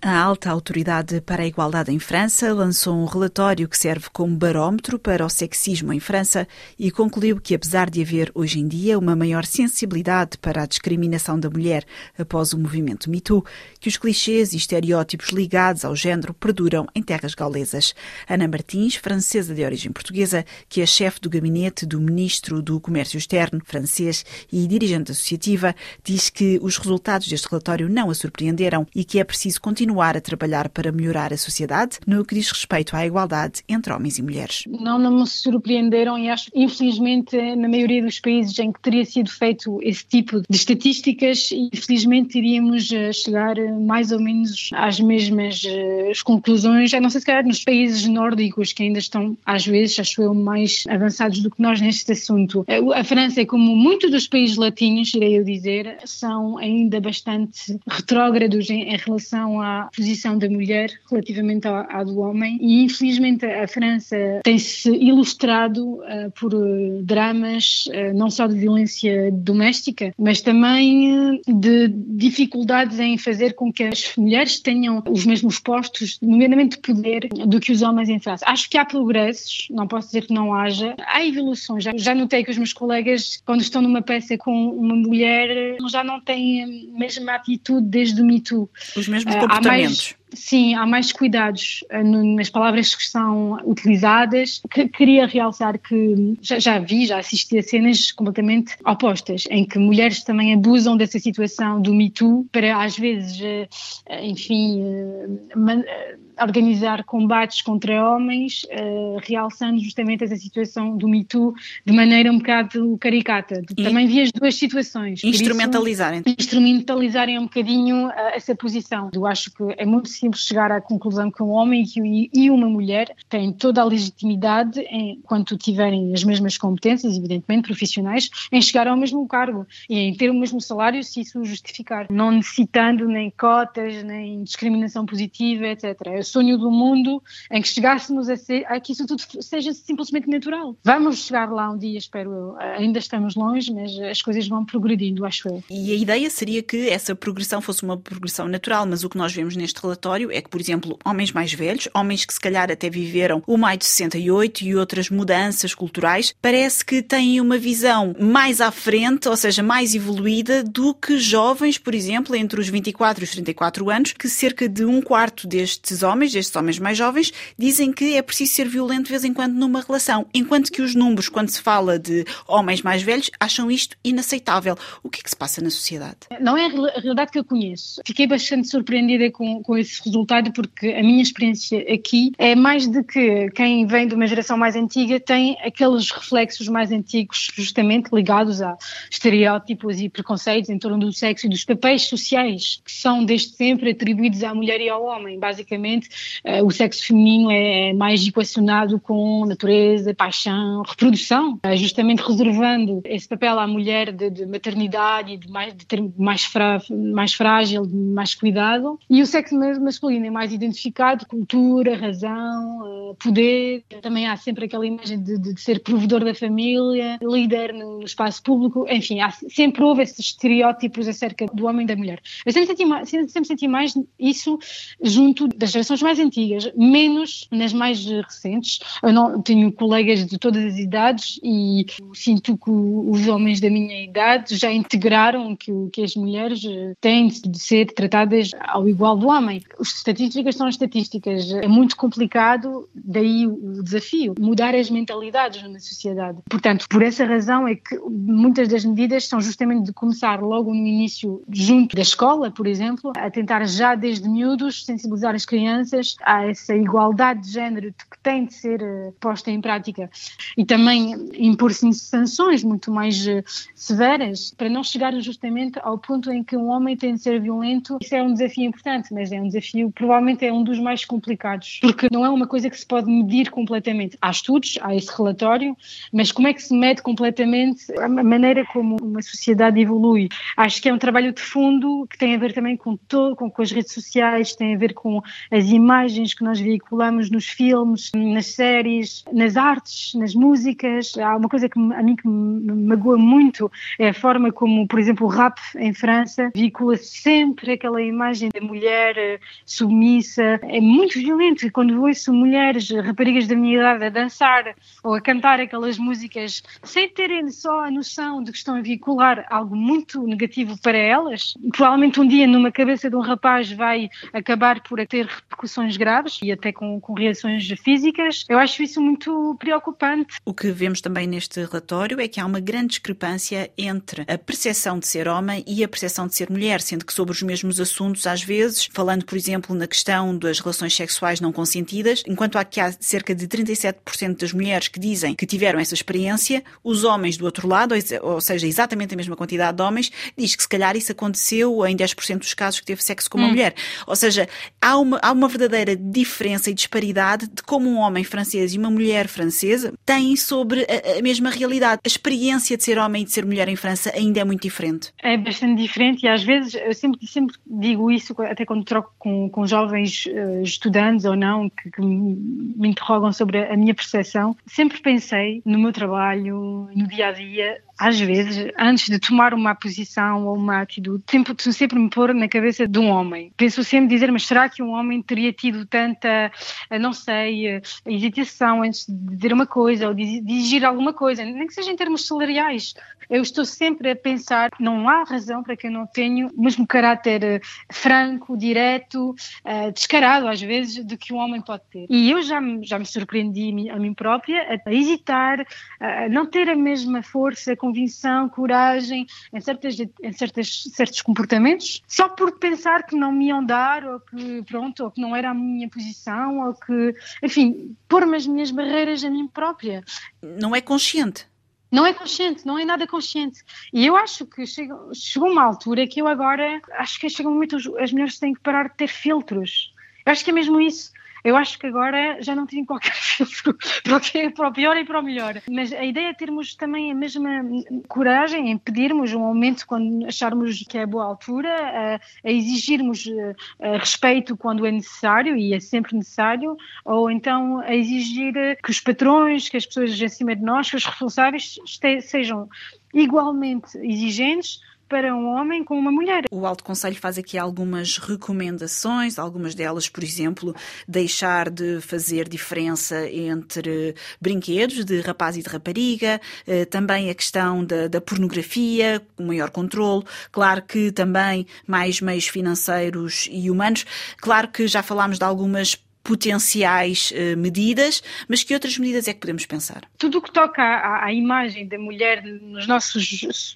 A alta autoridade para a igualdade em França lançou um relatório que serve como barómetro para o sexismo em França e concluiu que, apesar de haver hoje em dia uma maior sensibilidade para a discriminação da mulher após o movimento MeToo, que os clichês e estereótipos ligados ao género perduram em terras gaulesas. Ana Martins, francesa de origem portuguesa, que é chefe do gabinete do ministro do Comércio Externo francês e dirigente associativa, diz que os resultados deste relatório não a surpreenderam e que é preciso continuar continuar a trabalhar para melhorar a sociedade no que diz respeito à igualdade entre homens e mulheres. Não, não me surpreenderam e acho, infelizmente, na maioria dos países em que teria sido feito esse tipo de estatísticas, infelizmente iríamos eh, chegar eh, mais ou menos às mesmas eh, conclusões, a não ser se calhar nos países nórdicos que ainda estão, às vezes, acho eu, mais avançados do que nós neste assunto. A França, como muitos dos países latinos, irei eu dizer, são ainda bastante retrógrados em, em relação à posição da mulher relativamente à, à, do homem e infelizmente a França tem-se ilustrado uh, por uh, dramas uh, não só de violência doméstica, mas também de dificuldades em fazer com que as mulheres tenham os mesmos postos, nomeadamente de poder, do que os homens em França. Acho que há progressos, não posso dizer que não haja, há evoluções. Já, já notei que os meus colegas, quando estão numa peça com uma mulher, já não têm a mesma atitude desde o Me Too. Os mesmos comportamentos mais, sim, há mais cuidados uh, nas palavras que são utilizadas. Que, queria realçar que já, já, vi, já assisti a cenas completamente opostas, em que mulheres também abusam dessa situação do Me Too para, às vezes, uh, enfim, uh, organizar combates contra homens, uh, realçando justamente essa situação do Me Too de maneira um bocado caricata. E Também vi as duas situações. Instrumentalizarem. Isso, instrumentalizarem um bocadinho uh, essa posição. Eu acho que é muito simples chegar à conclusão que um homem e, e uma mulher têm toda a legitimidade, enquanto tiverem as mesmas competências, evidentemente, profissionais, em chegar ao mesmo cargo e em ter o mesmo salário se isso justificar. Não necessitando nem cotas, nem discriminação positiva, etc. Eu sonho do mundo em que chegássemos a, ser, a que isso tudo seja simplesmente natural. Vamos chegar lá um dia, espero eu. Ainda estamos longe, mas as coisas vão progredindo, acho eu. E a ideia seria que essa progressão fosse uma progressão natural, mas o que nós vemos neste relatório é que, por exemplo, homens mais velhos, homens que se calhar até viveram o maio de 68 e outras mudanças culturais, parece que têm uma visão mais à frente, ou seja, mais evoluída do que jovens, por exemplo, entre os 24 e os 34 anos, que cerca de um quarto destes homens homens, destes homens mais jovens, dizem que é preciso ser violento de vez em quando numa relação, enquanto que os números, quando se fala de homens mais velhos, acham isto inaceitável. O que é que se passa na sociedade? Não é a realidade que eu conheço. Fiquei bastante surpreendida com, com esse resultado, porque a minha experiência aqui é mais de que quem vem de uma geração mais antiga tem aqueles reflexos mais antigos, justamente ligados a estereótipos e preconceitos em torno do sexo e dos papéis sociais que são desde sempre atribuídos à mulher e ao homem. Basicamente, uh, o sexo feminino é mais equacionado com natureza, paixão, reprodução, uh, justamente reservando esse papel à mulher de, de maternidade e de mais, de ter mais, fra, mais frágil, de mais cuidado. E o sexo masculino é mais identificado, cultura, razão, uh, poder. Também há sempre aquela imagem de, de, ser provedor da família, líder no espaço público. Enfim, há, sempre houve esses estereótipos acerca do homem e da mulher. Eu sempre senti, sempre senti mais isso junto das gerações mais antigas, menos nas mais recentes. Eu não tenho colegas de todas as idades e sinto que os homens da minha idade já integraram que, que as mulheres eh, têm de ser tratadas ao igual do homem. As estatísticas são estatísticas, é muito complicado, daí o desafio, mudar as mentalidades numa sociedade. Portanto, por essa razão é que muitas das medidas são justamente de começar logo no início, junto da escola, por exemplo, a tentar já desde miúdos sensibilizar as crianças crianças, essa igualdade de género que tem de ser uh, posta em prática e também impor-se sanções muito mais uh, severas para não chegar justamente ao ponto em que um homem tem de ser violento. Isso é um desafio importante, mas é um desafio, provavelmente é um dos mais complicados, porque não é uma coisa que se pode medir completamente. Há estudos, há esse relatório, mas como é que se mede completamente a maneira como uma sociedade evolui? Acho que é um trabalho de fundo que tem a ver também com, todo, com, com as redes sociais, tem a ver com as imagens que nós veiculamos nos filmes, nas séries, nas artes, nas músicas. Há uma coisa que a mim que me magoa muito é a forma como, por exemplo, o rap em França veicula sempre aquela imagem da mulher eh, submissa. É muito violento. Quando ouço mulheres, raparigas da minha idade, a dançar ou a cantar aquelas músicas sem terem só a noção de que estão a veicular algo muito negativo para elas, provavelmente um dia numa cabeça de um rapaz vai acabar por ter repercussões graves e até com, com reações físicas. Eu acho isso muito preocupante. O que vemos também neste relatório é que há uma grande discrepância entre a percepção de ser homem e a percepção de ser mulher, sendo que sobre os mesmos assuntos, às vezes, falando, por exemplo, na questão das relações sexuais não consentidas, enquanto há que há cerca de 37% das mulheres que dizem que tiveram essa experiência, os homens do outro lado, ou seja, exatamente a mesma quantidade de homens, diz que se calhar isso aconteceu em 10% dos casos que teve sexo com uma hum. mulher. Ou seja, há uma, há uma verdadeira diferença e disparidade de como um homem francês e uma mulher francesa têm sobre a, a mesma realidade. A experiência de ser homem e de ser mulher em França ainda é muito diferente. É bastante diferente e às vezes eu sempre, sempre digo isso, até quando troco com, com jovens uh, estudantes ou não, que, que me interrogam sobre a minha percepção, sempre pensei no meu trabalho, no dia a dia, às vezes, antes de tomar uma posição ou uma atitude, tento sempre me pôr na cabeça de um homem. Penso sempre dizer, mas será que um homem teria tido tanta, eh, não sei, eh, hesitação antes de dizer uma coisa ou de exigir alguma coisa, nem que seja em termos salariais. Eu estou sempre a pensar, não há razão para que eu não tenha o mesmo caráter eh, franco, direto, descarado às vezes, do que um homem pode ter. E eu já, já me surpreendi a mim própria a hesitar, a não ter a mesma força, convicção, coragem em, certas, em certas, certos comportamentos, só por pensar que não me iam dar, ou que, pronto, ou que não era a minha posição, ou que, enfim, pôr-me as minhas barreiras a mim própria. Não é consciente. Não é consciente, não é nada consciente. E eu acho que chegou, chegou uma altura que eu agora acho que chega um momento as mulheres têm que parar de ter filtros. Eu acho que é mesmo isso eu acho que agora já não tenho qualquer filtro para o, que é, para o pior e para o melhor. Mas a ideia é termos também a mesma coragem em pedirmos um aumento quando acharmos que é boa altura, a, a exigirmos eh, a respeito quando é necessário e é sempre necessário, ou então a exigir que os patrões, que as pessoas acima de nós, que os responsáveis sejam igualmente exigentes para um homem com uma mulher. O Alto Conselho faz aqui algumas recomendações, algumas delas, por exemplo, deixar de fazer diferença entre brinquedos de rapaz e de rapariga, eh, também a questão da, da pornografia, o maior controle, claro que também mais meios financeiros e humanos. Claro que já falámos de algumas potenciais uh, medidas, mas que outras medidas é que podemos pensar? Tudo o que toca à, à, imagem da mulher nos nossos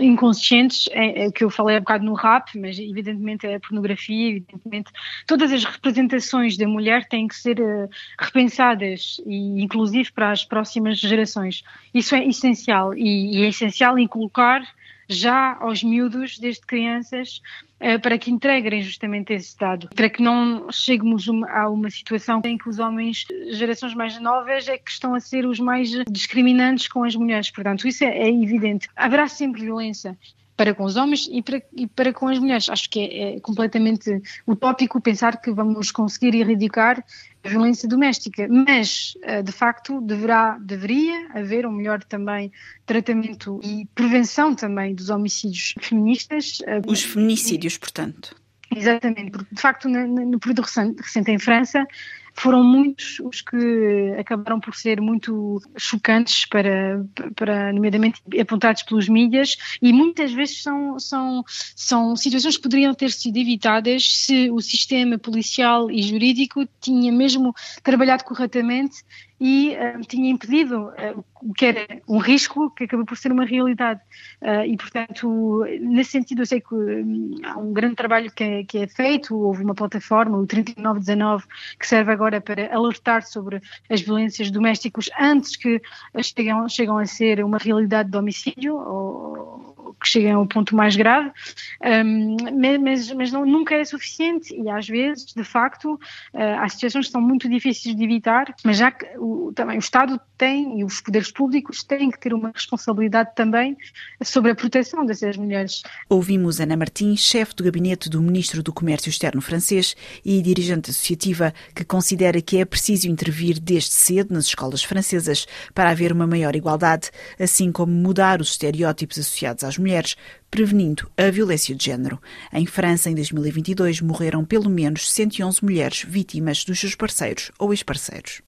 inconscientes, é, é que eu falei há bocado no rap, mas evidentemente é a pornografia, evidentemente todas as representações da mulher têm que ser uh, repensadas e inclusive para as próximas gerações. Isso é essencial e, e é essencial em colocar já aos miúdos, desde crianças, eh, para que entreguem justamente esse dado, para que não cheguemos a uma situação em que os homens, gerações mais novas, é que estão a ser os mais discriminantes com as mulheres. Portanto, isso é, é evidente. Haverá sempre violência para com os homens e para, e para com as mulheres. Acho que é, é, completamente utópico pensar que vamos conseguir erradicar violência doméstica, mas eh, de facto deverá, deveria haver um melhor também tratamento e prevenção também dos homicídios feministas. Eh, os feminicídios, portanto. Exatamente, porque de facto no, no período recente, recente em França foram muitos os que acabaram por ser muito chocantes para, para nomeadamente apontados pelos mídias e muitas vezes são, são, são situações que poderiam ter sido evitadas se o sistema policial e jurídico tinha mesmo trabalhado corretamente e uh, tinha impedido uh, o que era um risco que acabou por ser uma realidade. Uh, e, portanto, nesse sentido, eu sei que um, há um grande trabalho que é, que é, feito, houve uma plataforma, o 3919, que serve agora para alertar sobre as violências domésticas antes que chegam, chegam a ser uma realidade de homicídio ou, que cheguem ao ponto mais grave, um, mas, mas não, nunca é suficiente e às vezes, de facto, uh, há situações que são muito difíceis de evitar, mas já que o, também o Estado tem e os poderes públicos têm que ter uma responsabilidade também sobre a proteção dessas mulheres. Ouvimos Ana Martins, chefe do gabinete do Ministro do Comércio Externo francês e dirigente associativa, que considera que é preciso intervir desde cedo nas escolas francesas para haver uma maior igualdade, assim como mudar os estereótipos associados às mulheres, prevenindo a violência de género. Em França, em 2022, morreram pelo menos 111 mulheres vítimas dos seus parceiros ou ex-parceiros.